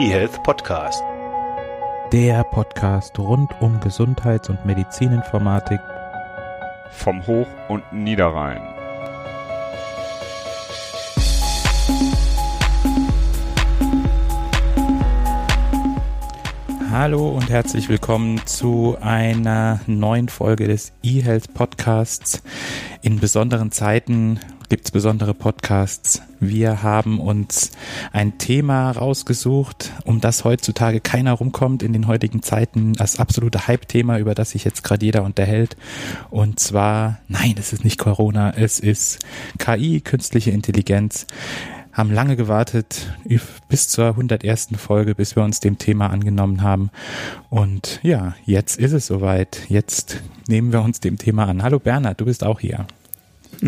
eHealth Podcast. Der Podcast rund um Gesundheits- und Medizininformatik vom Hoch- und Niederrhein. Hallo und herzlich willkommen zu einer neuen Folge des eHealth Podcasts. In besonderen Zeiten gibt es besondere Podcasts. Wir haben uns ein Thema rausgesucht, um das heutzutage keiner rumkommt in den heutigen Zeiten, das absolute Hype-Thema, über das sich jetzt gerade jeder unterhält. Und zwar, nein, es ist nicht Corona, es ist KI, künstliche Intelligenz haben lange gewartet bis zur 101. Folge, bis wir uns dem Thema angenommen haben. Und ja, jetzt ist es soweit. Jetzt nehmen wir uns dem Thema an. Hallo Bernhard, du bist auch hier.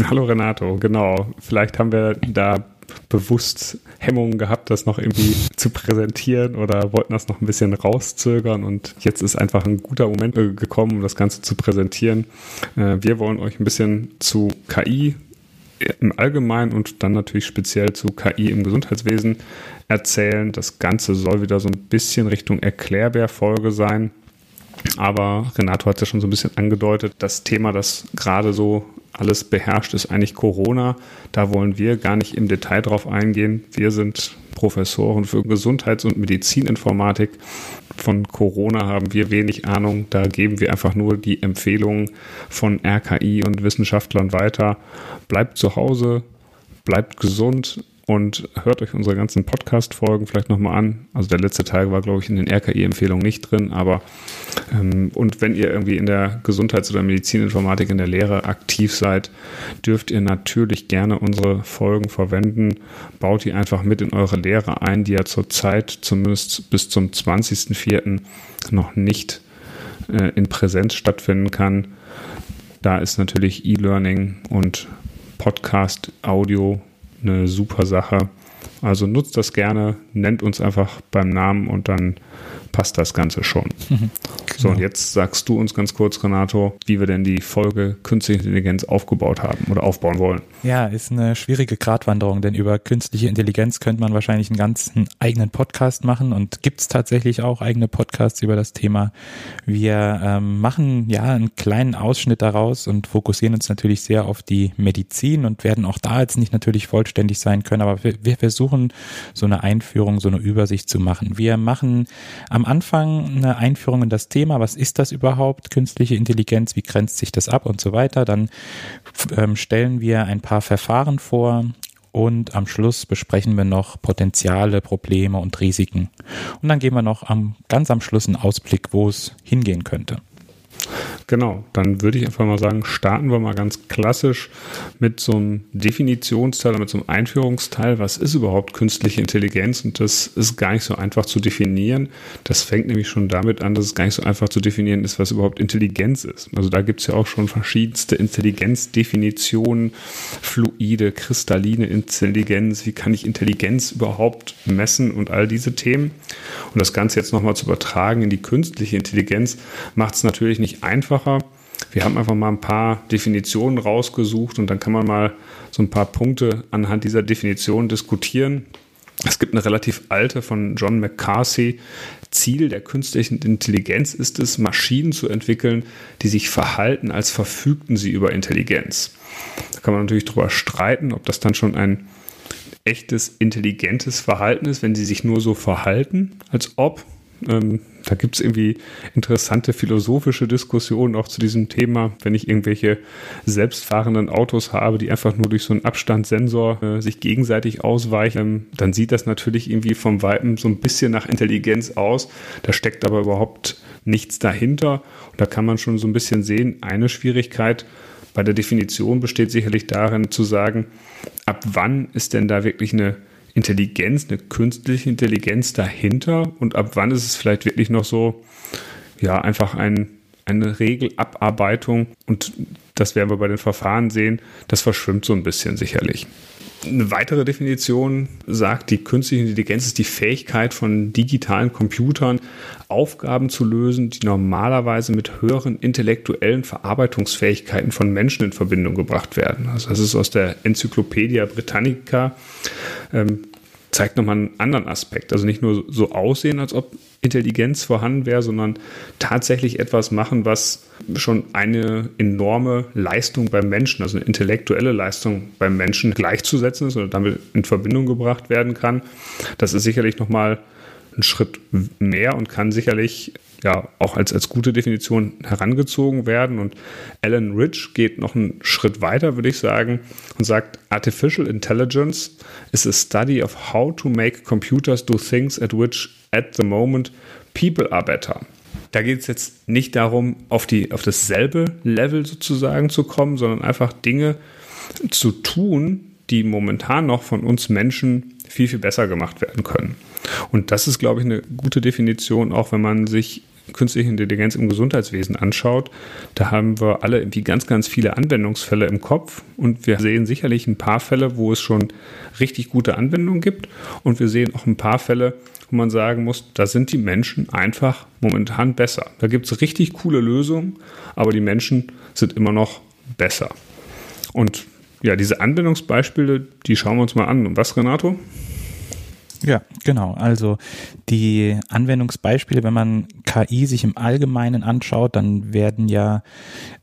Hallo Renato, genau. Vielleicht haben wir da bewusst Hemmungen gehabt, das noch irgendwie zu präsentieren oder wollten das noch ein bisschen rauszögern und jetzt ist einfach ein guter Moment gekommen, um das Ganze zu präsentieren. Äh, wir wollen euch ein bisschen zu KI im Allgemeinen und dann natürlich speziell zu KI im Gesundheitswesen erzählen. Das Ganze soll wieder so ein bisschen Richtung Erklärbär-Folge sein. Aber Renato hat ja schon so ein bisschen angedeutet, das Thema, das gerade so alles beherrscht, ist eigentlich Corona. Da wollen wir gar nicht im Detail drauf eingehen. Wir sind Professoren für Gesundheits- und Medizininformatik. Von Corona haben wir wenig Ahnung. Da geben wir einfach nur die Empfehlungen von RKI und Wissenschaftlern weiter. Bleibt zu Hause, bleibt gesund, und hört euch unsere ganzen Podcast-Folgen vielleicht nochmal an. Also der letzte Teil war, glaube ich, in den RKI-Empfehlungen nicht drin, aber ähm, und wenn ihr irgendwie in der Gesundheits- oder Medizininformatik in der Lehre aktiv seid, dürft ihr natürlich gerne unsere Folgen verwenden. Baut die einfach mit in eure Lehre ein, die ja zurzeit zumindest bis zum 20.04. noch nicht äh, in Präsenz stattfinden kann. Da ist natürlich E-Learning und Podcast, Audio eine super Sache. Also nutzt das gerne, nennt uns einfach beim Namen und dann passt das Ganze schon. Mhm. So, und jetzt sagst du uns ganz kurz, Renato, wie wir denn die Folge Künstliche Intelligenz aufgebaut haben oder aufbauen wollen. Ja, ist eine schwierige Gratwanderung, denn über künstliche Intelligenz könnte man wahrscheinlich einen ganzen eigenen Podcast machen und gibt es tatsächlich auch eigene Podcasts über das Thema. Wir ähm, machen ja einen kleinen Ausschnitt daraus und fokussieren uns natürlich sehr auf die Medizin und werden auch da jetzt nicht natürlich vollständig sein können, aber wir, wir versuchen so eine Einführung, so eine Übersicht zu machen. Wir machen am Anfang eine Einführung in das Thema, was ist das überhaupt, künstliche Intelligenz, wie grenzt sich das ab und so weiter. Dann ähm, stellen wir ein paar Verfahren vor und am Schluss besprechen wir noch Potenziale, Probleme und Risiken. Und dann geben wir noch am, ganz am Schluss einen Ausblick, wo es hingehen könnte. Genau, dann würde ich einfach mal sagen, starten wir mal ganz klassisch mit so einem Definitionsteil, mit so einem Einführungsteil. Was ist überhaupt künstliche Intelligenz? Und das ist gar nicht so einfach zu definieren. Das fängt nämlich schon damit an, dass es gar nicht so einfach zu definieren ist, was überhaupt Intelligenz ist. Also da gibt es ja auch schon verschiedenste Intelligenzdefinitionen, fluide, kristalline Intelligenz. Wie kann ich Intelligenz überhaupt messen und all diese Themen? Und das Ganze jetzt nochmal zu übertragen in die künstliche Intelligenz macht es natürlich nicht einfacher. Wir haben einfach mal ein paar Definitionen rausgesucht und dann kann man mal so ein paar Punkte anhand dieser Definition diskutieren. Es gibt eine relativ alte von John McCarthy. Ziel der künstlichen Intelligenz ist es, Maschinen zu entwickeln, die sich verhalten, als verfügten sie über Intelligenz. Da kann man natürlich darüber streiten, ob das dann schon ein echtes, intelligentes Verhalten ist, wenn sie sich nur so verhalten, als ob. Ähm, da gibt es irgendwie interessante philosophische Diskussionen auch zu diesem Thema. Wenn ich irgendwelche selbstfahrenden Autos habe, die einfach nur durch so einen Abstandssensor äh, sich gegenseitig ausweichen, ähm, dann sieht das natürlich irgendwie vom Weitem so ein bisschen nach Intelligenz aus. Da steckt aber überhaupt nichts dahinter. Und da kann man schon so ein bisschen sehen, eine Schwierigkeit bei der Definition besteht sicherlich darin zu sagen, ab wann ist denn da wirklich eine Intelligenz, eine künstliche Intelligenz dahinter? Und ab wann ist es vielleicht wirklich noch so, ja, einfach ein, eine Regelabarbeitung? Und das werden wir bei den Verfahren sehen, das verschwimmt so ein bisschen sicherlich. Eine weitere Definition sagt, die künstliche Intelligenz ist die Fähigkeit von digitalen Computern, Aufgaben zu lösen, die normalerweise mit höheren intellektuellen Verarbeitungsfähigkeiten von Menschen in Verbindung gebracht werden. Also das ist aus der Enzyklopädie Britannica. Ähm, zeigt nochmal einen anderen Aspekt. Also nicht nur so aussehen, als ob Intelligenz vorhanden wäre, sondern tatsächlich etwas machen, was schon eine enorme Leistung beim Menschen, also eine intellektuelle Leistung beim Menschen gleichzusetzen ist oder damit in Verbindung gebracht werden kann. Das ist sicherlich nochmal ein Schritt mehr und kann sicherlich ja auch als, als gute Definition herangezogen werden. Und Alan Rich geht noch einen Schritt weiter, würde ich sagen, und sagt, Artificial Intelligence is a study of how to make computers do things at which at the moment people are better. Da geht es jetzt nicht darum, auf, die, auf dasselbe Level sozusagen zu kommen, sondern einfach Dinge zu tun, die momentan noch von uns Menschen viel, viel besser gemacht werden können. Und das ist, glaube ich, eine gute Definition, auch wenn man sich künstliche Intelligenz im Gesundheitswesen anschaut, da haben wir alle irgendwie ganz, ganz viele Anwendungsfälle im Kopf und wir sehen sicherlich ein paar Fälle, wo es schon richtig gute Anwendungen gibt und wir sehen auch ein paar Fälle, wo man sagen muss, da sind die Menschen einfach momentan besser. Da gibt es richtig coole Lösungen, aber die Menschen sind immer noch besser. Und ja, diese Anwendungsbeispiele, die schauen wir uns mal an. Und was, Renato? Ja, genau. Also die Anwendungsbeispiele, wenn man KI sich im Allgemeinen anschaut, dann werden ja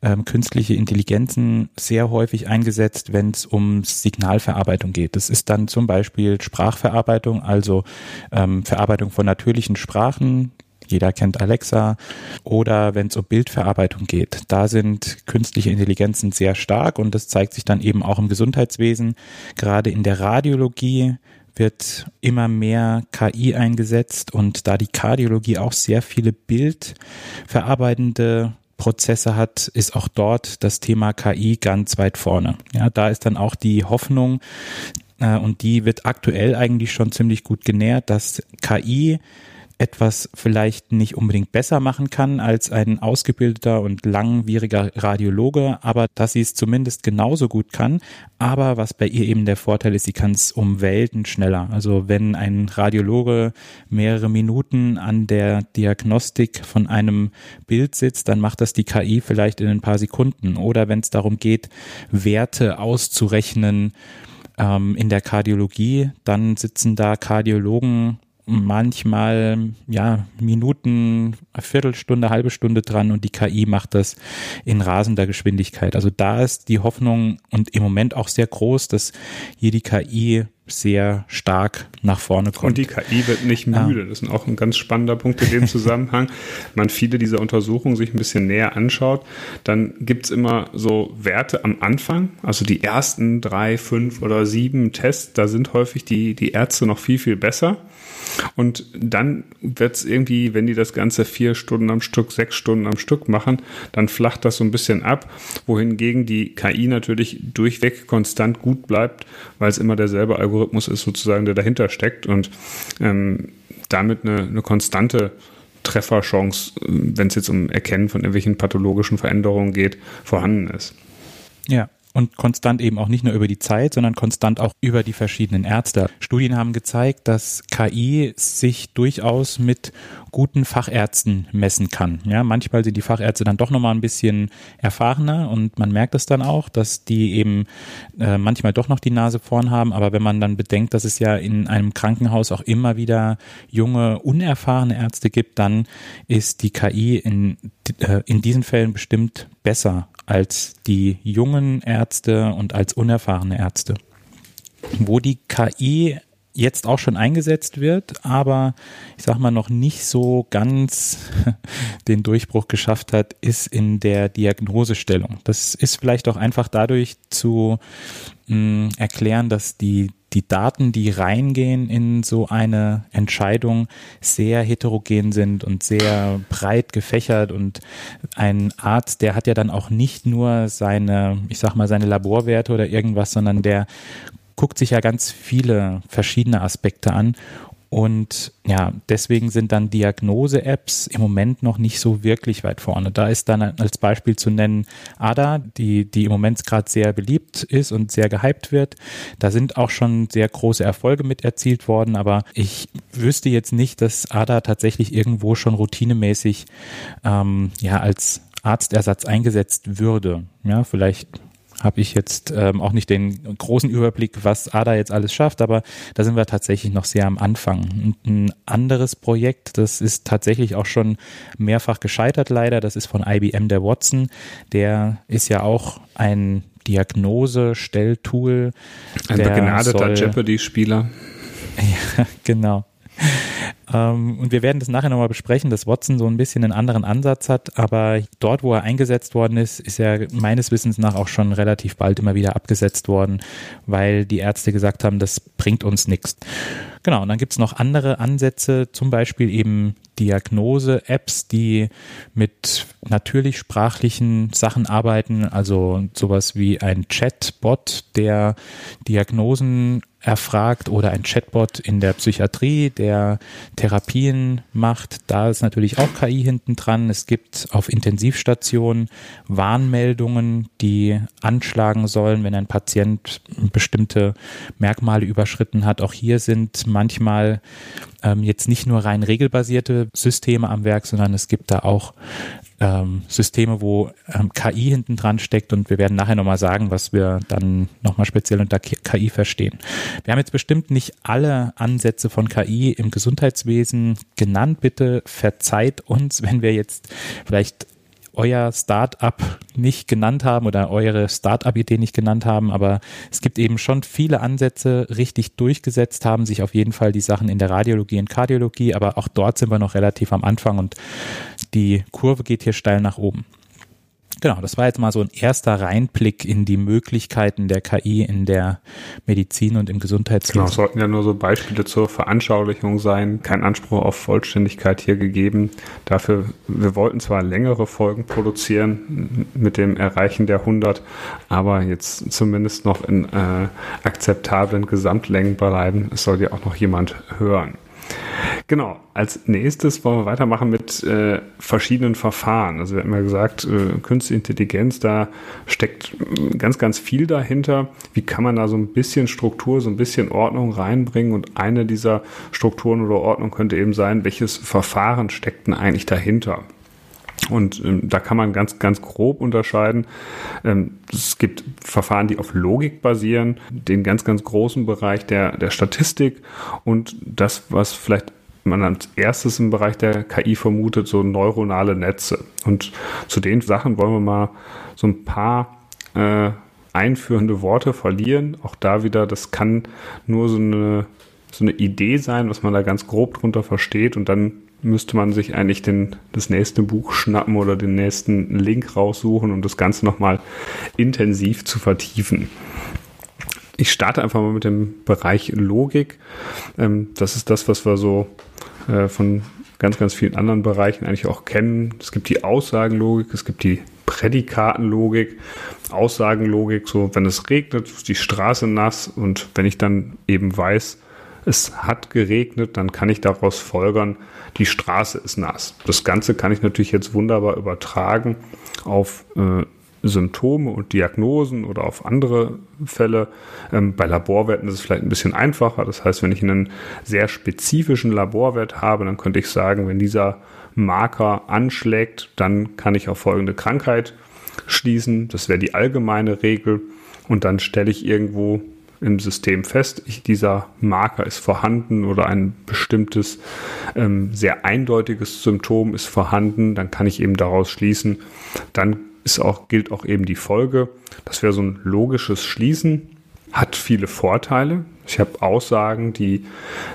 ähm, künstliche Intelligenzen sehr häufig eingesetzt, wenn es um Signalverarbeitung geht. Das ist dann zum Beispiel Sprachverarbeitung, also ähm, Verarbeitung von natürlichen Sprachen, jeder kennt Alexa. Oder wenn es um Bildverarbeitung geht, da sind künstliche Intelligenzen sehr stark und das zeigt sich dann eben auch im Gesundheitswesen. Gerade in der Radiologie wird immer mehr KI eingesetzt und da die Kardiologie auch sehr viele bildverarbeitende Prozesse hat, ist auch dort das Thema KI ganz weit vorne. Ja, da ist dann auch die Hoffnung, äh, und die wird aktuell eigentlich schon ziemlich gut genährt, dass KI etwas vielleicht nicht unbedingt besser machen kann als ein ausgebildeter und langwieriger Radiologe, aber dass sie es zumindest genauso gut kann. Aber was bei ihr eben der Vorteil ist, sie kann es um Welten schneller. Also wenn ein Radiologe mehrere Minuten an der Diagnostik von einem Bild sitzt, dann macht das die KI vielleicht in ein paar Sekunden. Oder wenn es darum geht, Werte auszurechnen, ähm, in der Kardiologie, dann sitzen da Kardiologen manchmal ja Minuten, eine Viertelstunde, halbe Stunde dran und die KI macht das in rasender Geschwindigkeit. Also da ist die Hoffnung und im Moment auch sehr groß, dass hier die KI sehr stark nach vorne kommt. Und die KI wird nicht müde. Das ist auch ein ganz spannender Punkt in dem Zusammenhang. Wenn man viele dieser Untersuchungen sich ein bisschen näher anschaut, dann gibt's immer so Werte am Anfang, also die ersten drei, fünf oder sieben Tests, da sind häufig die, die Ärzte noch viel, viel besser. Und dann wird es irgendwie, wenn die das Ganze vier Stunden am Stück, sechs Stunden am Stück machen, dann flacht das so ein bisschen ab, wohingegen die KI natürlich durchweg konstant gut bleibt, weil es immer derselbe Algorithmus ist sozusagen, der dahinter steckt und ähm, damit eine, eine konstante Trefferchance, wenn es jetzt um Erkennen von irgendwelchen pathologischen Veränderungen geht, vorhanden ist. Ja, und konstant eben auch nicht nur über die Zeit, sondern konstant auch über die verschiedenen Ärzte. Studien haben gezeigt, dass KI sich durchaus mit guten Fachärzten messen kann. Ja, manchmal sind die Fachärzte dann doch nochmal ein bisschen erfahrener und man merkt es dann auch, dass die eben äh, manchmal doch noch die Nase vorn haben. Aber wenn man dann bedenkt, dass es ja in einem Krankenhaus auch immer wieder junge, unerfahrene Ärzte gibt, dann ist die KI in, äh, in diesen Fällen bestimmt besser als die jungen Ärzte und als unerfahrene Ärzte. Wo die KI jetzt auch schon eingesetzt wird, aber ich sag mal noch nicht so ganz den Durchbruch geschafft hat, ist in der Diagnosestellung. Das ist vielleicht auch einfach dadurch zu mh, mm, erklären, dass die die Daten, die reingehen in so eine Entscheidung, sehr heterogen sind und sehr breit gefächert. Und ein Arzt, der hat ja dann auch nicht nur seine, ich sag mal, seine Laborwerte oder irgendwas, sondern der guckt sich ja ganz viele verschiedene Aspekte an und ja, deswegen sind dann Diagnose-Apps im Moment noch nicht so wirklich weit vorne. Da ist dann als Beispiel zu nennen ADA, die, die im Moment gerade sehr beliebt ist und sehr gehypt wird. Da sind auch schon sehr große Erfolge mit erzielt worden, aber ich wüsste jetzt nicht, dass ADA tatsächlich irgendwo schon routinemäßig ähm, ja als Arztersatz eingesetzt würde. Ja, vielleicht habe ich jetzt ähm, auch nicht den großen Überblick, was ADA jetzt alles schafft, aber da sind wir tatsächlich noch sehr am Anfang. Und ein anderes Projekt, das ist tatsächlich auch schon mehrfach gescheitert leider, das ist von IBM der Watson. Der ist ja auch ein Diagnose-Stelltool. Ein begnadeter Jeopardy-Spieler. Ja, genau. Ähm, und wir werden das nachher nochmal besprechen, dass Watson so ein bisschen einen anderen Ansatz hat, aber dort, wo er eingesetzt worden ist, ist er meines Wissens nach auch schon relativ bald immer wieder abgesetzt worden, weil die Ärzte gesagt haben, das bringt uns nichts. Genau, und dann gibt es noch andere Ansätze, zum Beispiel eben Diagnose-Apps, die mit natürlich sprachlichen Sachen arbeiten, also sowas wie ein Chatbot, der Diagnosen erfragt oder ein Chatbot in der Psychiatrie, der Therapien macht. Da ist natürlich auch KI hinten dran. Es gibt auf Intensivstationen Warnmeldungen, die anschlagen sollen, wenn ein Patient bestimmte Merkmale überschritten hat. Auch hier sind manchmal ähm, jetzt nicht nur rein regelbasierte Systeme am Werk, sondern es gibt da auch ähm, Systeme, wo ähm, KI hinten dran steckt und wir werden nachher nochmal sagen, was wir dann nochmal speziell unter KI verstehen. Wir haben jetzt bestimmt nicht alle Ansätze von KI im Gesundheitswesen genannt. Bitte verzeiht uns, wenn wir jetzt vielleicht euer Startup nicht genannt haben oder eure Startup-Idee nicht genannt haben, aber es gibt eben schon viele Ansätze, richtig durchgesetzt haben sich auf jeden Fall die Sachen in der Radiologie und Kardiologie, aber auch dort sind wir noch relativ am Anfang und die Kurve geht hier steil nach oben. Genau, das war jetzt mal so ein erster Reinblick in die Möglichkeiten der KI in der Medizin und im Gesundheitswesen. Genau, sollten ja nur so Beispiele zur Veranschaulichung sein. Kein Anspruch auf Vollständigkeit hier gegeben. Dafür, wir wollten zwar längere Folgen produzieren mit dem Erreichen der 100, aber jetzt zumindest noch in äh, akzeptablen Gesamtlängen bleiben. Es soll ja auch noch jemand hören. Genau, als nächstes wollen wir weitermachen mit äh, verschiedenen Verfahren. Also wir haben ja gesagt, äh, Künstliche Intelligenz, da steckt äh, ganz, ganz viel dahinter. Wie kann man da so ein bisschen Struktur, so ein bisschen Ordnung reinbringen? Und eine dieser Strukturen oder Ordnung könnte eben sein, welches Verfahren steckt denn eigentlich dahinter? Und ähm, da kann man ganz, ganz grob unterscheiden. Ähm, es gibt Verfahren, die auf Logik basieren, den ganz, ganz großen Bereich der, der Statistik und das, was vielleicht man als erstes im Bereich der KI vermutet, so neuronale Netze. Und zu den Sachen wollen wir mal so ein paar äh, einführende Worte verlieren. Auch da wieder, das kann nur so eine, so eine Idee sein, was man da ganz grob drunter versteht und dann müsste man sich eigentlich den, das nächste Buch schnappen oder den nächsten Link raussuchen, um das Ganze nochmal intensiv zu vertiefen. Ich starte einfach mal mit dem Bereich Logik. Ähm, das ist das, was wir so äh, von ganz, ganz vielen anderen Bereichen eigentlich auch kennen. Es gibt die Aussagenlogik, es gibt die Prädikatenlogik, Aussagenlogik, so wenn es regnet, ist die Straße nass und wenn ich dann eben weiß, es hat geregnet, dann kann ich daraus folgern, die Straße ist nass. Das Ganze kann ich natürlich jetzt wunderbar übertragen auf äh, Symptome und Diagnosen oder auf andere Fälle. Ähm, bei Laborwerten ist es vielleicht ein bisschen einfacher. Das heißt, wenn ich einen sehr spezifischen Laborwert habe, dann könnte ich sagen, wenn dieser Marker anschlägt, dann kann ich auf folgende Krankheit schließen. Das wäre die allgemeine Regel. Und dann stelle ich irgendwo im System fest, ich, dieser Marker ist vorhanden oder ein bestimmtes ähm, sehr eindeutiges Symptom ist vorhanden, dann kann ich eben daraus schließen, dann ist auch, gilt auch eben die Folge. Das wäre so ein logisches Schließen, hat viele Vorteile. Ich habe Aussagen, die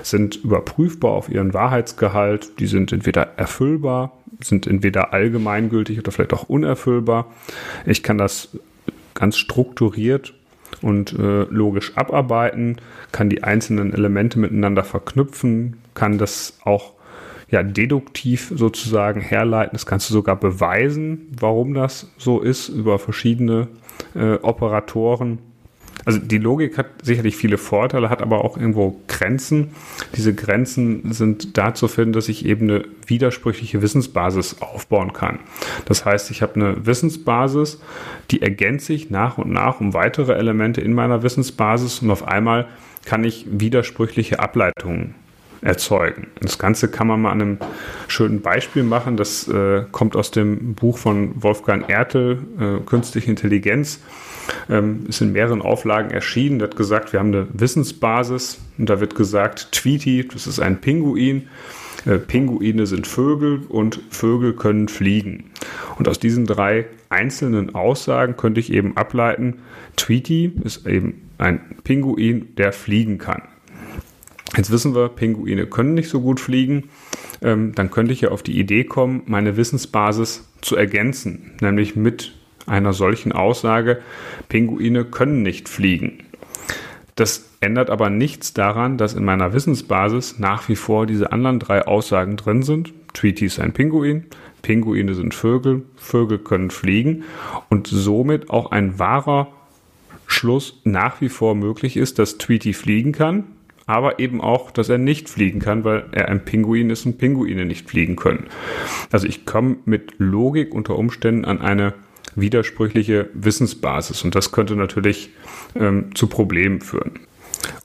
sind überprüfbar auf ihren Wahrheitsgehalt, die sind entweder erfüllbar, sind entweder allgemeingültig oder vielleicht auch unerfüllbar. Ich kann das ganz strukturiert und äh, logisch abarbeiten, kann die einzelnen Elemente miteinander verknüpfen, kann das auch ja, deduktiv sozusagen herleiten. Das kannst du sogar beweisen, warum das so ist, über verschiedene äh, Operatoren. Also die Logik hat sicherlich viele Vorteile, hat aber auch irgendwo Grenzen. Diese Grenzen sind da zu finden, dass ich eben eine widersprüchliche Wissensbasis aufbauen kann. Das heißt, ich habe eine Wissensbasis, die ergänze ich nach und nach um weitere Elemente in meiner Wissensbasis und auf einmal kann ich widersprüchliche Ableitungen erzeugen. Das Ganze kann man mal an einem schönen Beispiel machen. Das äh, kommt aus dem Buch von Wolfgang Ertel, äh, Künstliche Intelligenz. Ähm, ist in mehreren Auflagen erschienen. Hat gesagt, wir haben eine Wissensbasis und da wird gesagt, Tweety, das ist ein Pinguin. Äh, Pinguine sind Vögel und Vögel können fliegen. Und aus diesen drei einzelnen Aussagen könnte ich eben ableiten, Tweety ist eben ein Pinguin, der fliegen kann. Jetzt wissen wir, Pinguine können nicht so gut fliegen. Ähm, dann könnte ich ja auf die Idee kommen, meine Wissensbasis zu ergänzen, nämlich mit einer solchen Aussage, Pinguine können nicht fliegen. Das ändert aber nichts daran, dass in meiner Wissensbasis nach wie vor diese anderen drei Aussagen drin sind. Tweety ist ein Pinguin, Pinguine sind Vögel, Vögel können fliegen und somit auch ein wahrer Schluss nach wie vor möglich ist, dass Tweety fliegen kann, aber eben auch, dass er nicht fliegen kann, weil er ein Pinguin ist und Pinguine nicht fliegen können. Also ich komme mit Logik unter Umständen an eine widersprüchliche Wissensbasis und das könnte natürlich ähm, zu Problemen führen.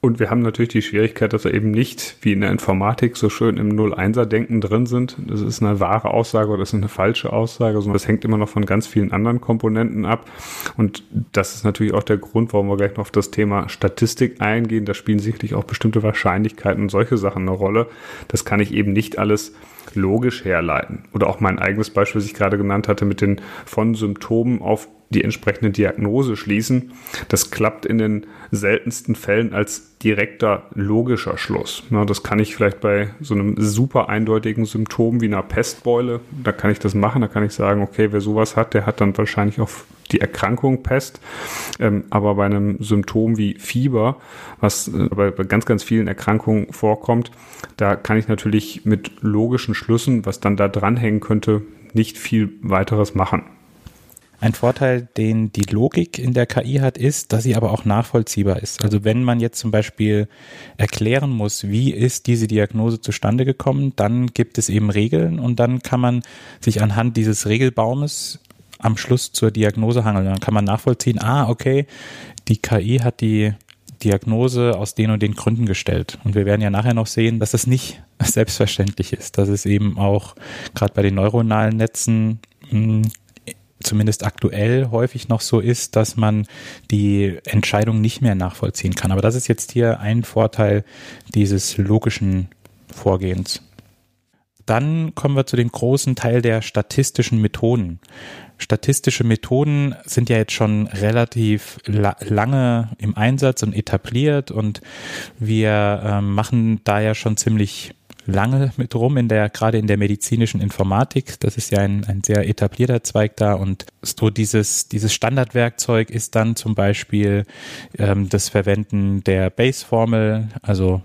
Und wir haben natürlich die Schwierigkeit, dass wir eben nicht wie in der Informatik so schön im Null-Einser-Denken drin sind. Das ist eine wahre Aussage oder das ist eine falsche Aussage, sondern das hängt immer noch von ganz vielen anderen Komponenten ab. Und das ist natürlich auch der Grund, warum wir gleich noch auf das Thema Statistik eingehen. Da spielen sicherlich auch bestimmte Wahrscheinlichkeiten und solche Sachen eine Rolle. Das kann ich eben nicht alles logisch herleiten. Oder auch mein eigenes Beispiel, das ich gerade genannt hatte, mit den von Symptomen auf die entsprechende Diagnose schließen. Das klappt in den seltensten Fällen als direkter logischer Schluss. Na, das kann ich vielleicht bei so einem super eindeutigen Symptom wie einer Pestbeule, da kann ich das machen, da kann ich sagen, okay, wer sowas hat, der hat dann wahrscheinlich auch die Erkrankung Pest. Ähm, aber bei einem Symptom wie Fieber, was äh, bei, bei ganz, ganz vielen Erkrankungen vorkommt, da kann ich natürlich mit logischen Schlüssen, was dann da dranhängen könnte, nicht viel weiteres machen. Ein Vorteil, den die Logik in der KI hat, ist, dass sie aber auch nachvollziehbar ist. Also wenn man jetzt zum Beispiel erklären muss, wie ist diese Diagnose zustande gekommen, dann gibt es eben Regeln und dann kann man sich anhand dieses Regelbaumes am Schluss zur Diagnose hangeln. Dann kann man nachvollziehen, ah, okay, die KI hat die Diagnose aus den und den Gründen gestellt. Und wir werden ja nachher noch sehen, dass das nicht selbstverständlich ist, dass es eben auch gerade bei den neuronalen Netzen hm, zumindest aktuell häufig noch so ist, dass man die Entscheidung nicht mehr nachvollziehen kann. Aber das ist jetzt hier ein Vorteil dieses logischen Vorgehens. Dann kommen wir zu dem großen Teil der statistischen Methoden. Statistische Methoden sind ja jetzt schon relativ la lange im Einsatz und etabliert und wir ähm, machen da ja schon ziemlich lange mit rum in der, gerade in der medizinischen Informatik. Das ist ja ein, ein sehr etablierter Zweig da und so dieses, dieses Standardwerkzeug ist dann zum Beispiel ähm, das Verwenden der Base-Formel, also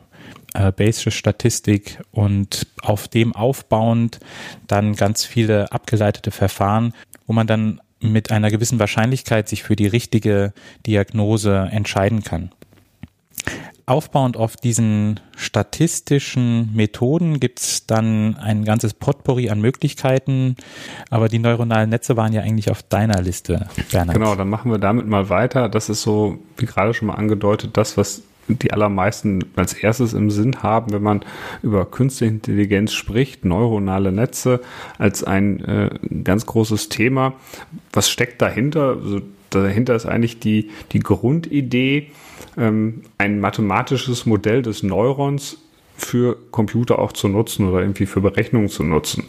äh, Bayesche Statistik und auf dem aufbauend dann ganz viele abgeleitete Verfahren, wo man dann mit einer gewissen Wahrscheinlichkeit sich für die richtige Diagnose entscheiden kann aufbauend auf diesen statistischen Methoden gibt es dann ein ganzes Potpourri an Möglichkeiten, aber die neuronalen Netze waren ja eigentlich auf deiner Liste, Bernhard. Genau, dann machen wir damit mal weiter. Das ist so, wie gerade schon mal angedeutet, das, was die allermeisten als erstes im Sinn haben, wenn man über künstliche Intelligenz spricht, neuronale Netze als ein äh, ganz großes Thema. Was steckt dahinter? Also dahinter ist eigentlich die, die Grundidee, ähm, ein mathematisches Modell des Neurons für Computer auch zu nutzen oder irgendwie für Berechnungen zu nutzen.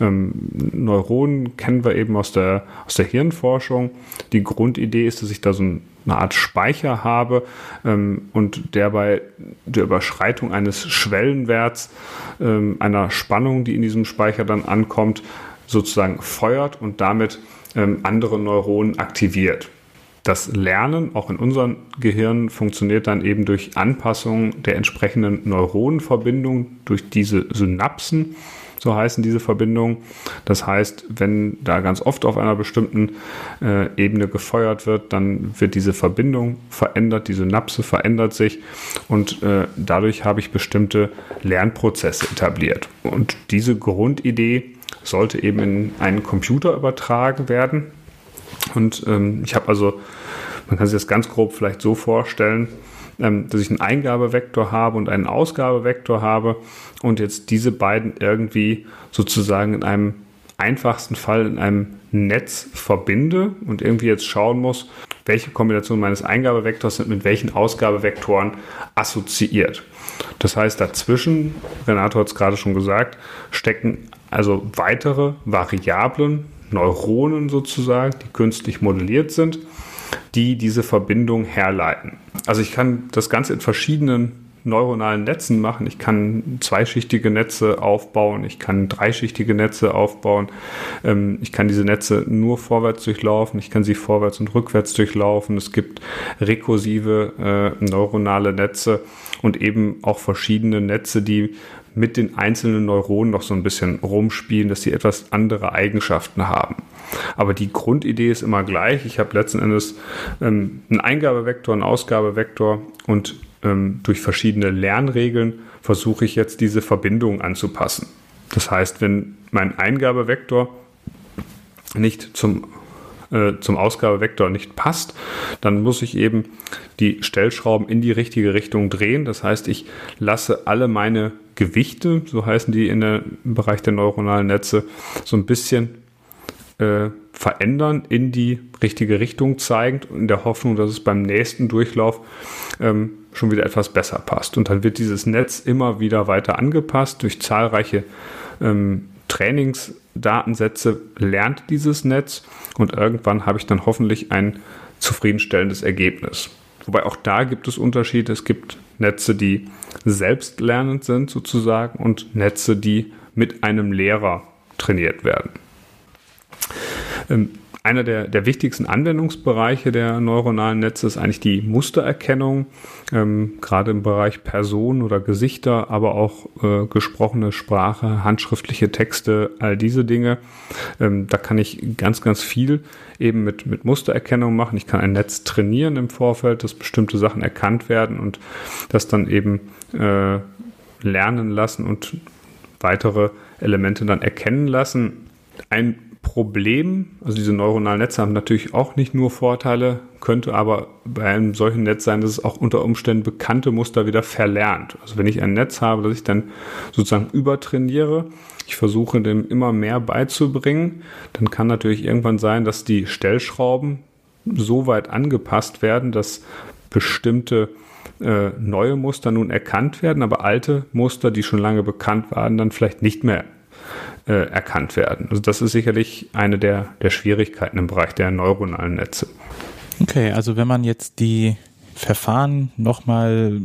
Ähm, Neuronen kennen wir eben aus der, aus der Hirnforschung. Die Grundidee ist, dass ich da so ein, eine Art Speicher habe ähm, und der bei der Überschreitung eines Schwellenwerts, ähm, einer Spannung, die in diesem Speicher dann ankommt, sozusagen feuert und damit andere Neuronen aktiviert. Das Lernen, auch in unserem Gehirn, funktioniert dann eben durch Anpassung der entsprechenden Neuronenverbindung, durch diese Synapsen, so heißen diese Verbindungen. Das heißt, wenn da ganz oft auf einer bestimmten äh, Ebene gefeuert wird, dann wird diese Verbindung verändert, die Synapse verändert sich und äh, dadurch habe ich bestimmte Lernprozesse etabliert. Und diese Grundidee sollte eben in einen Computer übertragen werden und ähm, ich habe also, man kann sich das ganz grob vielleicht so vorstellen, ähm, dass ich einen Eingabevektor habe und einen Ausgabevektor habe und jetzt diese beiden irgendwie sozusagen in einem einfachsten Fall in einem Netz verbinde und irgendwie jetzt schauen muss, welche Kombination meines Eingabevektors sind mit welchen Ausgabevektoren assoziiert. Das heißt, dazwischen, Renato hat es gerade schon gesagt, stecken also weitere Variablen, Neuronen sozusagen, die künstlich modelliert sind, die diese Verbindung herleiten. Also ich kann das Ganze in verschiedenen neuronalen Netzen machen. Ich kann zweischichtige Netze aufbauen, ich kann dreischichtige Netze aufbauen. Ähm, ich kann diese Netze nur vorwärts durchlaufen, ich kann sie vorwärts und rückwärts durchlaufen. Es gibt rekursive äh, neuronale Netze und eben auch verschiedene Netze, die mit den einzelnen Neuronen noch so ein bisschen rumspielen, dass sie etwas andere Eigenschaften haben. Aber die Grundidee ist immer gleich. Ich habe letzten Endes ähm, einen Eingabevektor, einen Ausgabevektor und ähm, durch verschiedene Lernregeln versuche ich jetzt diese Verbindung anzupassen. Das heißt, wenn mein Eingabevektor nicht zum, äh, zum Ausgabevektor nicht passt, dann muss ich eben die Stellschrauben in die richtige Richtung drehen. Das heißt, ich lasse alle meine Gewichte, so heißen die in der, im Bereich der neuronalen Netze, so ein bisschen äh, verändern, in die richtige Richtung zeigend, in der Hoffnung, dass es beim nächsten Durchlauf ähm, schon wieder etwas besser passt. Und dann wird dieses Netz immer wieder weiter angepasst durch zahlreiche ähm, Trainingsdatensätze, lernt dieses Netz und irgendwann habe ich dann hoffentlich ein zufriedenstellendes Ergebnis. Wobei auch da gibt es Unterschiede. Es gibt Netze, die selbstlernend sind sozusagen und Netze, die mit einem Lehrer trainiert werden. Ähm, einer der, der wichtigsten Anwendungsbereiche der neuronalen Netze ist eigentlich die Mustererkennung, ähm, gerade im Bereich Personen oder Gesichter, aber auch äh, gesprochene Sprache, handschriftliche Texte, all diese Dinge. Ähm, da kann ich ganz, ganz viel eben mit, mit Mustererkennung machen. Ich kann ein Netz trainieren im Vorfeld, dass bestimmte Sachen erkannt werden und das dann eben äh, lernen lassen und weitere Elemente dann erkennen lassen. Ein Problem, also diese neuronalen Netze haben natürlich auch nicht nur Vorteile, könnte aber bei einem solchen Netz sein, dass es auch unter Umständen bekannte Muster wieder verlernt. Also wenn ich ein Netz habe, das ich dann sozusagen übertrainiere, ich versuche dem immer mehr beizubringen, dann kann natürlich irgendwann sein, dass die Stellschrauben so weit angepasst werden, dass bestimmte äh, neue Muster nun erkannt werden, aber alte Muster, die schon lange bekannt waren, dann vielleicht nicht mehr äh, erkannt werden. Also das ist sicherlich eine der, der Schwierigkeiten im Bereich der neuronalen Netze. Okay, also wenn man jetzt die Verfahren nochmal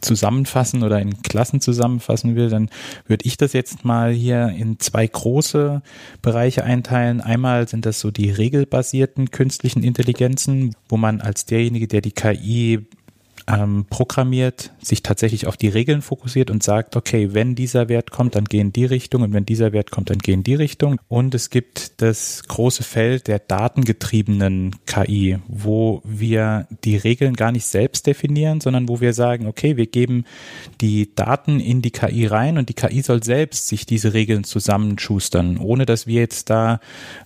zusammenfassen oder in Klassen zusammenfassen will, dann würde ich das jetzt mal hier in zwei große Bereiche einteilen. Einmal sind das so die regelbasierten künstlichen Intelligenzen, wo man als derjenige, der die KI ähm, programmiert, sich tatsächlich auf die Regeln fokussiert und sagt, okay, wenn dieser Wert kommt, dann gehen die Richtung und wenn dieser Wert kommt, dann gehen die Richtung. Und es gibt das große Feld der datengetriebenen KI, wo wir die Regeln gar nicht selbst definieren, sondern wo wir sagen, okay, wir geben die Daten in die KI rein und die KI soll selbst sich diese Regeln zusammenschustern, ohne dass wir jetzt da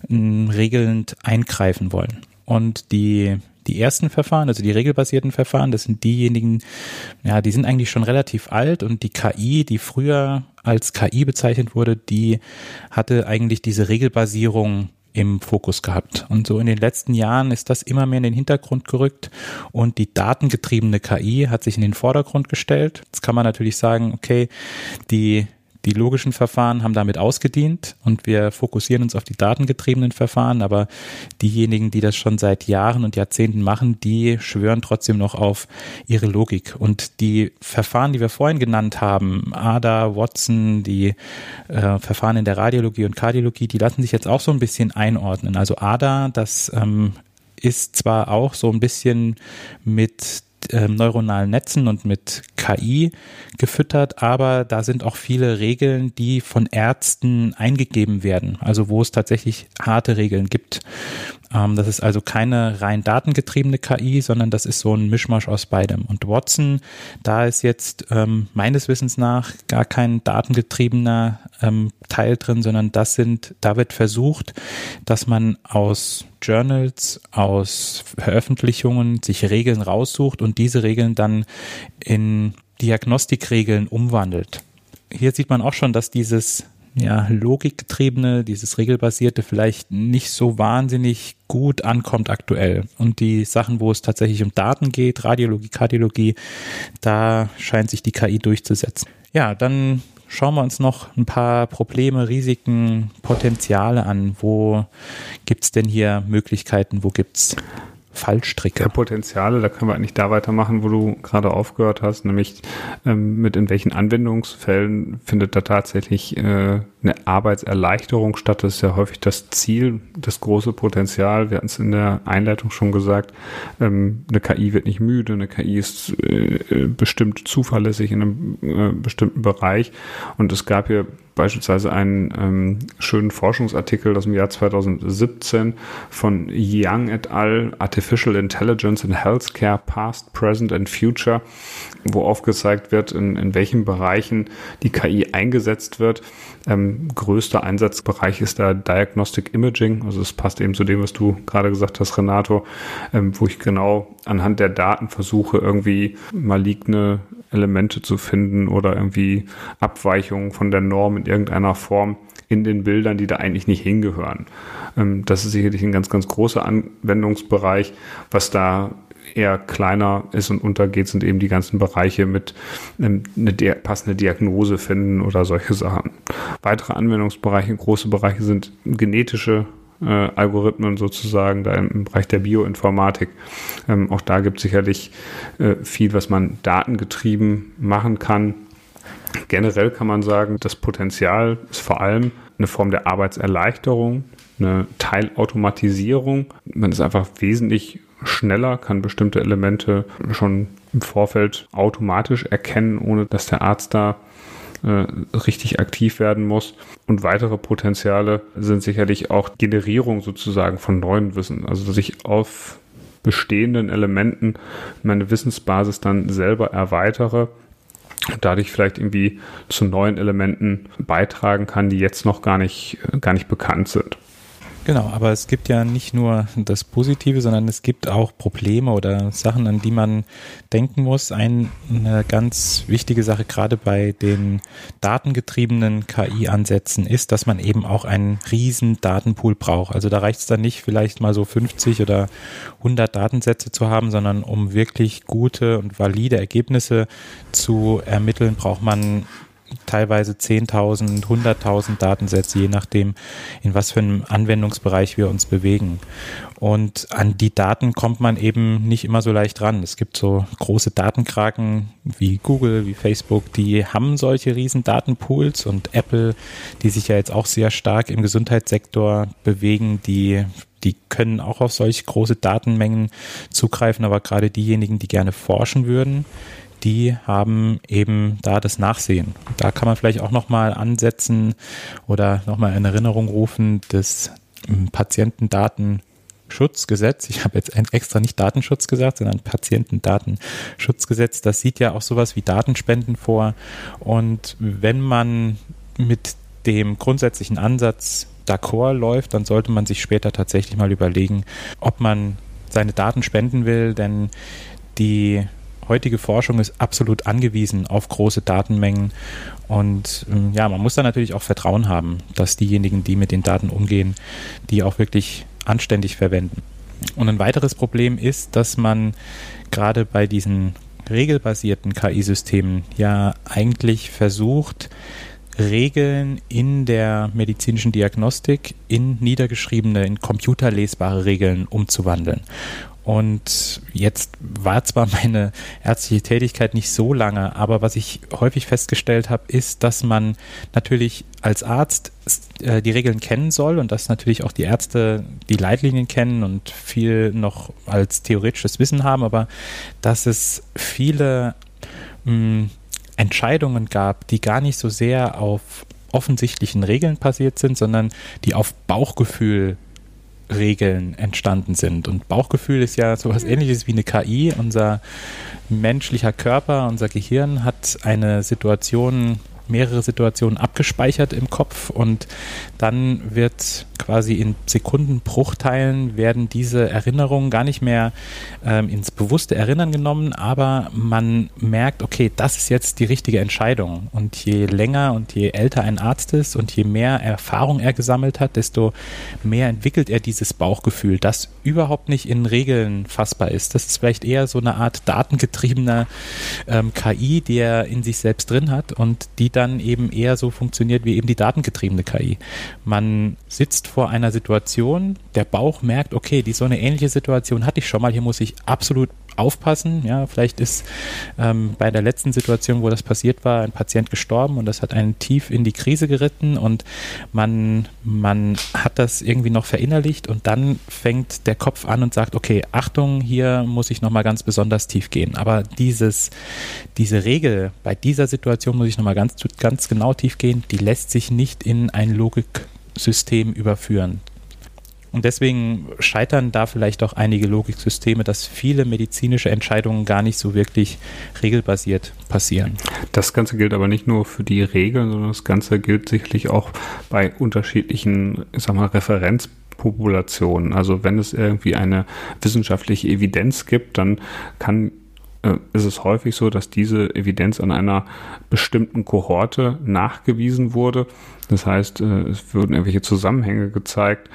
äh, regelnd eingreifen wollen. Und die die ersten Verfahren, also die regelbasierten Verfahren, das sind diejenigen, ja, die sind eigentlich schon relativ alt und die KI, die früher als KI bezeichnet wurde, die hatte eigentlich diese Regelbasierung im Fokus gehabt. Und so in den letzten Jahren ist das immer mehr in den Hintergrund gerückt und die datengetriebene KI hat sich in den Vordergrund gestellt. Jetzt kann man natürlich sagen, okay, die die logischen Verfahren haben damit ausgedient und wir fokussieren uns auf die datengetriebenen Verfahren, aber diejenigen, die das schon seit Jahren und Jahrzehnten machen, die schwören trotzdem noch auf ihre Logik. Und die Verfahren, die wir vorhin genannt haben, ADA, Watson, die äh, Verfahren in der Radiologie und Kardiologie, die lassen sich jetzt auch so ein bisschen einordnen. Also ADA, das ähm, ist zwar auch so ein bisschen mit ähm, neuronalen Netzen und mit KI gefüttert, aber da sind auch viele Regeln, die von Ärzten eingegeben werden, also wo es tatsächlich harte Regeln gibt. Ähm, das ist also keine rein datengetriebene KI, sondern das ist so ein Mischmasch aus beidem. Und Watson, da ist jetzt ähm, meines Wissens nach gar kein datengetriebener ähm, Teil drin, sondern das sind, da wird versucht, dass man aus Journals, aus Veröffentlichungen sich Regeln raussucht und diese Regeln dann in Diagnostikregeln umwandelt. Hier sieht man auch schon, dass dieses ja, logikgetriebene, dieses regelbasierte vielleicht nicht so wahnsinnig gut ankommt aktuell. Und die Sachen, wo es tatsächlich um Daten geht, Radiologie, Kardiologie, da scheint sich die KI durchzusetzen. Ja, dann schauen wir uns noch ein paar Probleme, Risiken, Potenziale an. Wo gibt's denn hier Möglichkeiten? Wo gibt's Fallstricke. Ja, Potenziale, da können wir eigentlich da weitermachen, wo du gerade aufgehört hast, nämlich ähm, mit in welchen Anwendungsfällen findet da tatsächlich äh, eine Arbeitserleichterung statt. Das ist ja häufig das Ziel, das große Potenzial. Wir hatten es in der Einleitung schon gesagt, ähm, eine KI wird nicht müde, eine KI ist äh, bestimmt zuverlässig in einem äh, bestimmten Bereich. Und es gab hier beispielsweise einen ähm, schönen Forschungsartikel aus dem Jahr 2017 von Young et al. Artificial Intelligence in Healthcare Past, Present and Future, wo aufgezeigt wird, in, in welchen Bereichen die KI eingesetzt wird. Ähm, größter Einsatzbereich ist da Diagnostic Imaging, also es passt eben zu dem, was du gerade gesagt hast, Renato, ähm, wo ich genau anhand der Daten versuche, irgendwie maligne Elemente zu finden oder irgendwie Abweichungen von der Norm in irgendeiner Form in den Bildern, die da eigentlich nicht hingehören. Ähm, das ist sicherlich ein ganz, ganz großer Anwendungsbereich. Was da eher kleiner ist und untergeht, sind eben die ganzen Bereiche mit ähm, eine passende Diagnose finden oder solche Sachen. Weitere Anwendungsbereiche, große Bereiche sind genetische Algorithmen sozusagen, da im, Bereich der Bioinformatik. Ähm, auch da gibt es sicherlich äh, viel, was man datengetrieben machen kann. Generell kann man sagen, das Potenzial ist vor allem eine Form der Arbeitserleichterung, eine Teilautomatisierung. Man ist einfach wesentlich schneller, kann bestimmte Elemente schon im Vorfeld automatisch erkennen, ohne dass der Arzt da äh, richtig aktiv werden muss. Und weitere Potenziale sind sicherlich auch Generierung sozusagen von neuen Wissen. Also dass ich auf bestehenden Elementen meine Wissensbasis dann selber erweitere und dadurch vielleicht irgendwie zu neuen Elementen beitragen kann, die jetzt noch gar nicht, gar nicht bekannt sind. Genau, aber es gibt ja nicht nur das Positive, sondern es gibt auch Probleme oder Sachen, an die man denken muss. Eine ganz wichtige Sache gerade bei den datengetriebenen KI-Ansätzen ist, dass man eben auch einen riesen Datenpool braucht. Also da reicht es dann nicht vielleicht mal so 50 oder 100 Datensätze zu haben, sondern um wirklich gute und valide Ergebnisse zu ermitteln, braucht man teilweise 10.000, 100.000 Datensätze, je nachdem, in was für einem Anwendungsbereich wir uns bewegen. Und an die Daten kommt man eben nicht immer so leicht ran. Es gibt so große Datenkraken wie Google, wie Facebook, die haben solche riesen Datenpools und Apple, die sich ja jetzt auch sehr stark im Gesundheitssektor bewegen, die die können auch auf solch große Datenmengen zugreifen, aber gerade diejenigen, die gerne forschen würden, die haben eben da das Nachsehen. Da kann man vielleicht auch nochmal ansetzen oder nochmal in Erinnerung rufen, das ähm, Patientendatenschutzgesetz. Ich habe jetzt extra nicht Datenschutz gesagt, sondern Patientendatenschutzgesetz. Das sieht ja auch sowas wie Datenspenden vor. Und wenn man mit dem grundsätzlichen Ansatz d'accord läuft, dann sollte man sich später tatsächlich mal überlegen, ob man seine Daten spenden will, denn die heutige Forschung ist absolut angewiesen auf große Datenmengen. Und ähm, ja, man muss da natürlich auch Vertrauen haben, dass diejenigen, die mit den Daten umgehen, die auch wirklich anständig verwenden. Und ein weiteres Problem ist, dass man gerade bei diesen regelbasierten KI-Systemen ja eigentlich versucht, Regeln in der medizinischen Diagnostik in niedergeschriebene, in computerlesbare Regeln umzuwandeln. Und jetzt war zwar meine ärztliche Tätigkeit nicht so lange, aber was ich häufig festgestellt habe, ist, dass man natürlich als Arzt äh, die Regeln kennen soll und dass natürlich auch die Ärzte die Leitlinien kennen und viel noch als theoretisches Wissen haben, aber dass es viele mh, Entscheidungen gab, die gar nicht so sehr auf offensichtlichen Regeln passiert sind, sondern die auf Bauchgefühl Regeln entstanden sind. Und Bauchgefühl ist ja sowas mhm. ähnliches wie eine KI. Unser menschlicher Körper, unser Gehirn hat eine Situation mehrere Situationen abgespeichert im Kopf und dann wird quasi in Sekundenbruchteilen werden diese Erinnerungen gar nicht mehr ähm, ins bewusste Erinnern genommen, aber man merkt, okay, das ist jetzt die richtige Entscheidung. Und je länger und je älter ein Arzt ist und je mehr Erfahrung er gesammelt hat, desto mehr entwickelt er dieses Bauchgefühl, das überhaupt nicht in Regeln fassbar ist. Das ist vielleicht eher so eine Art datengetriebener ähm, KI, die er in sich selbst drin hat und die dann eben eher so funktioniert wie eben die datengetriebene KI. Man sitzt vor einer Situation, der Bauch merkt, okay, die so eine ähnliche Situation hatte ich schon mal, hier muss ich absolut aufpassen. Ja, vielleicht ist ähm, bei der letzten Situation, wo das passiert war, ein Patient gestorben und das hat einen tief in die Krise geritten und man, man hat das irgendwie noch verinnerlicht und dann fängt der Kopf an und sagt, okay, Achtung, hier muss ich nochmal ganz besonders tief gehen. Aber dieses, diese Regel, bei dieser Situation muss ich nochmal ganz, ganz genau tief gehen, die lässt sich nicht in ein Logiksystem überführen. Und deswegen scheitern da vielleicht auch einige Logiksysteme, dass viele medizinische Entscheidungen gar nicht so wirklich regelbasiert passieren. Das Ganze gilt aber nicht nur für die Regeln, sondern das Ganze gilt sicherlich auch bei unterschiedlichen, Referenzpopulationen. Also wenn es irgendwie eine wissenschaftliche Evidenz gibt, dann kann äh, ist es häufig so, dass diese Evidenz an einer bestimmten Kohorte nachgewiesen wurde. Das heißt, äh, es wurden irgendwelche Zusammenhänge gezeigt,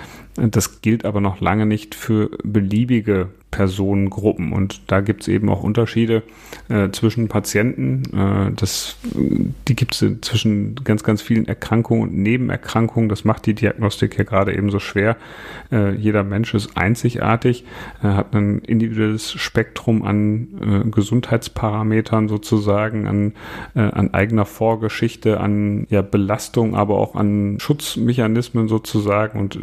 das gilt aber noch lange nicht für beliebige Personengruppen. Und da gibt es eben auch Unterschiede äh, zwischen Patienten. Äh, das, die gibt es zwischen ganz, ganz vielen Erkrankungen und Nebenerkrankungen. Das macht die Diagnostik ja gerade eben so schwer. Äh, jeder Mensch ist einzigartig, hat ein individuelles Spektrum an äh, Gesundheitsparametern sozusagen, an, äh, an eigener Vorgeschichte, an ja, Belastung, aber auch an Schutzmechanismen sozusagen. Und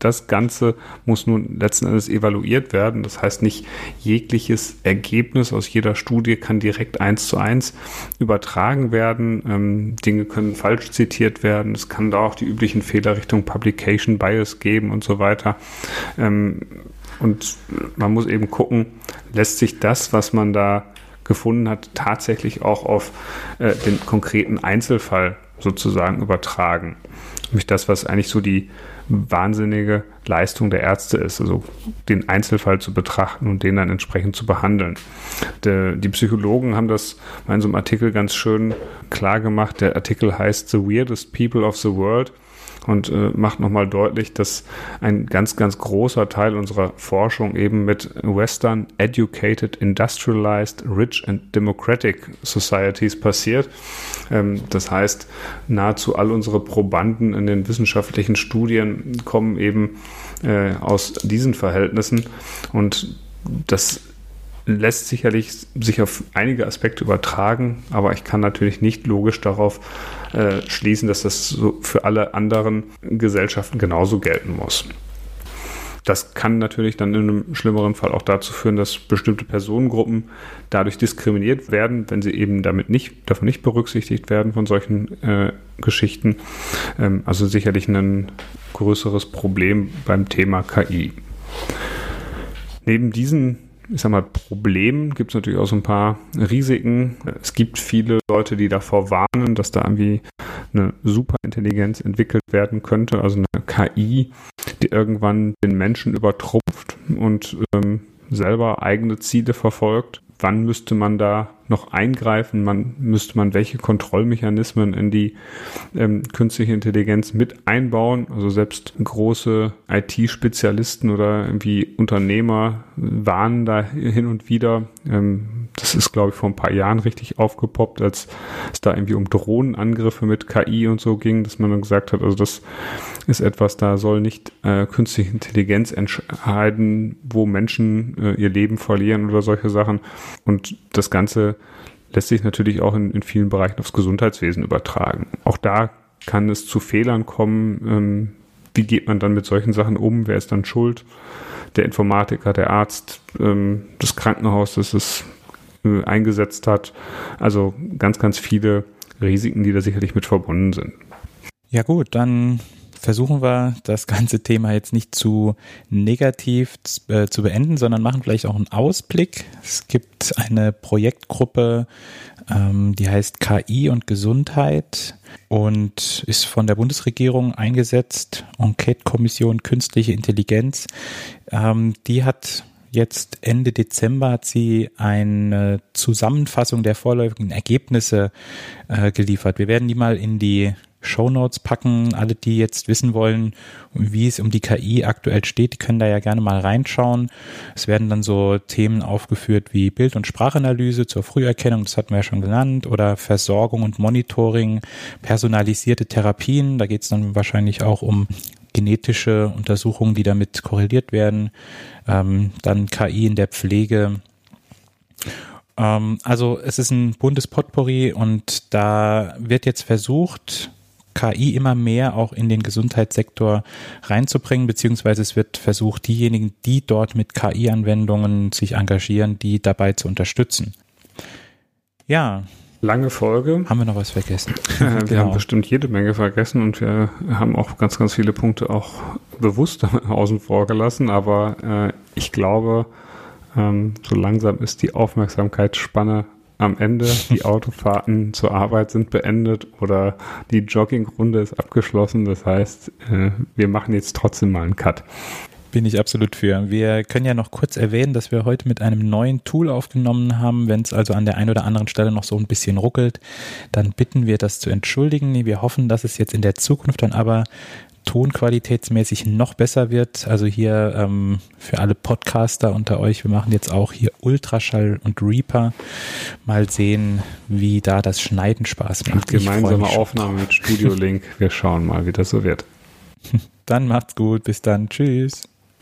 das Ganze muss nun letzten Endes evaluiert werden. Das heißt, nicht jegliches Ergebnis aus jeder Studie kann direkt eins zu eins übertragen werden. Ähm, Dinge können falsch zitiert werden. Es kann da auch die üblichen Fehler Richtung Publication Bias geben und so weiter. Ähm, und man muss eben gucken, lässt sich das, was man da gefunden hat, tatsächlich auch auf äh, den konkreten Einzelfall sozusagen übertragen. Nämlich das, was eigentlich so die wahnsinnige Leistung der Ärzte ist, also den Einzelfall zu betrachten und den dann entsprechend zu behandeln. De, die Psychologen haben das in so einem Artikel ganz schön klar gemacht. Der Artikel heißt The Weirdest People of the World und äh, macht nochmal deutlich, dass ein ganz, ganz großer Teil unserer Forschung eben mit Western Educated, Industrialized, Rich and Democratic Societies passiert. Ähm, das heißt, nahezu all unsere Probanden in den wissenschaftlichen Studien kommen eben äh, aus diesen Verhältnissen und das lässt sicherlich sich auf einige Aspekte übertragen, aber ich kann natürlich nicht logisch darauf äh, schließen, dass das so für alle anderen Gesellschaften genauso gelten muss. Das kann natürlich dann in einem schlimmeren Fall auch dazu führen, dass bestimmte Personengruppen dadurch diskriminiert werden, wenn sie eben damit nicht, davon nicht berücksichtigt werden von solchen äh, Geschichten. Ähm, also sicherlich ein größeres Problem beim Thema KI. Neben diesen ich sag mal, Problem gibt es natürlich auch so ein paar Risiken. Es gibt viele Leute, die davor warnen, dass da irgendwie eine Superintelligenz entwickelt werden könnte, also eine KI, die irgendwann den Menschen übertrumpft und ähm, selber eigene Ziele verfolgt. Wann müsste man da noch eingreifen? Man müsste man welche Kontrollmechanismen in die ähm, künstliche Intelligenz mit einbauen? Also selbst große IT-Spezialisten oder irgendwie Unternehmer warnen da hin und wieder. Ähm, das ist, glaube ich, vor ein paar Jahren richtig aufgepoppt, als es da irgendwie um Drohnenangriffe mit KI und so ging, dass man dann gesagt hat, also das ist etwas, da soll nicht äh, künstliche Intelligenz entscheiden, wo Menschen äh, ihr Leben verlieren oder solche Sachen. Und das Ganze lässt sich natürlich auch in, in vielen Bereichen aufs Gesundheitswesen übertragen. Auch da kann es zu Fehlern kommen. Ähm, wie geht man dann mit solchen Sachen um? Wer ist dann schuld? Der Informatiker, der Arzt, ähm, das Krankenhaus, das ist äh, eingesetzt hat. Also ganz, ganz viele Risiken, die da sicherlich mit verbunden sind. Ja gut, dann versuchen wir das ganze Thema jetzt nicht zu negativ äh, zu beenden, sondern machen vielleicht auch einen Ausblick. Es gibt eine Projektgruppe, ähm, die heißt KI und Gesundheit und ist von der Bundesregierung eingesetzt. Enquete-Kommission Künstliche Intelligenz. Ähm, die hat jetzt Ende Dezember hat sie eine Zusammenfassung der vorläufigen Ergebnisse äh, geliefert. Wir werden die mal in die Show Notes packen. Alle, die jetzt wissen wollen, wie es um die KI aktuell steht, die können da ja gerne mal reinschauen. Es werden dann so Themen aufgeführt wie Bild- und Sprachanalyse zur Früherkennung, das hatten wir ja schon genannt, oder Versorgung und Monitoring, personalisierte Therapien. Da geht es dann wahrscheinlich auch um genetische Untersuchungen, die damit korreliert werden. Ähm, dann KI in der Pflege ähm, also es ist ein buntes Potpourri und da wird jetzt versucht, KI immer mehr auch in den Gesundheitssektor reinzubringen, beziehungsweise es wird versucht, diejenigen, die dort mit KI-Anwendungen sich engagieren, die dabei zu unterstützen. Ja. Lange Folge. Haben wir noch was vergessen? wir genau. haben bestimmt jede Menge vergessen und wir haben auch ganz, ganz viele Punkte auch bewusst außen vor gelassen, aber äh, ich glaube, ähm, so langsam ist die Aufmerksamkeitsspanne am Ende. Die Autofahrten zur Arbeit sind beendet oder die Joggingrunde ist abgeschlossen. Das heißt, äh, wir machen jetzt trotzdem mal einen Cut. Bin ich absolut für. Wir können ja noch kurz erwähnen, dass wir heute mit einem neuen Tool aufgenommen haben. Wenn es also an der einen oder anderen Stelle noch so ein bisschen ruckelt, dann bitten wir das zu entschuldigen. Wir hoffen, dass es jetzt in der Zukunft dann aber tonqualitätsmäßig noch besser wird. Also hier ähm, für alle Podcaster unter euch, wir machen jetzt auch hier Ultraschall und Reaper. Mal sehen, wie da das Schneiden Spaß macht. gemeinsame Aufnahme mit Studio Link. Wir schauen mal, wie das so wird. Dann macht's gut. Bis dann. Tschüss.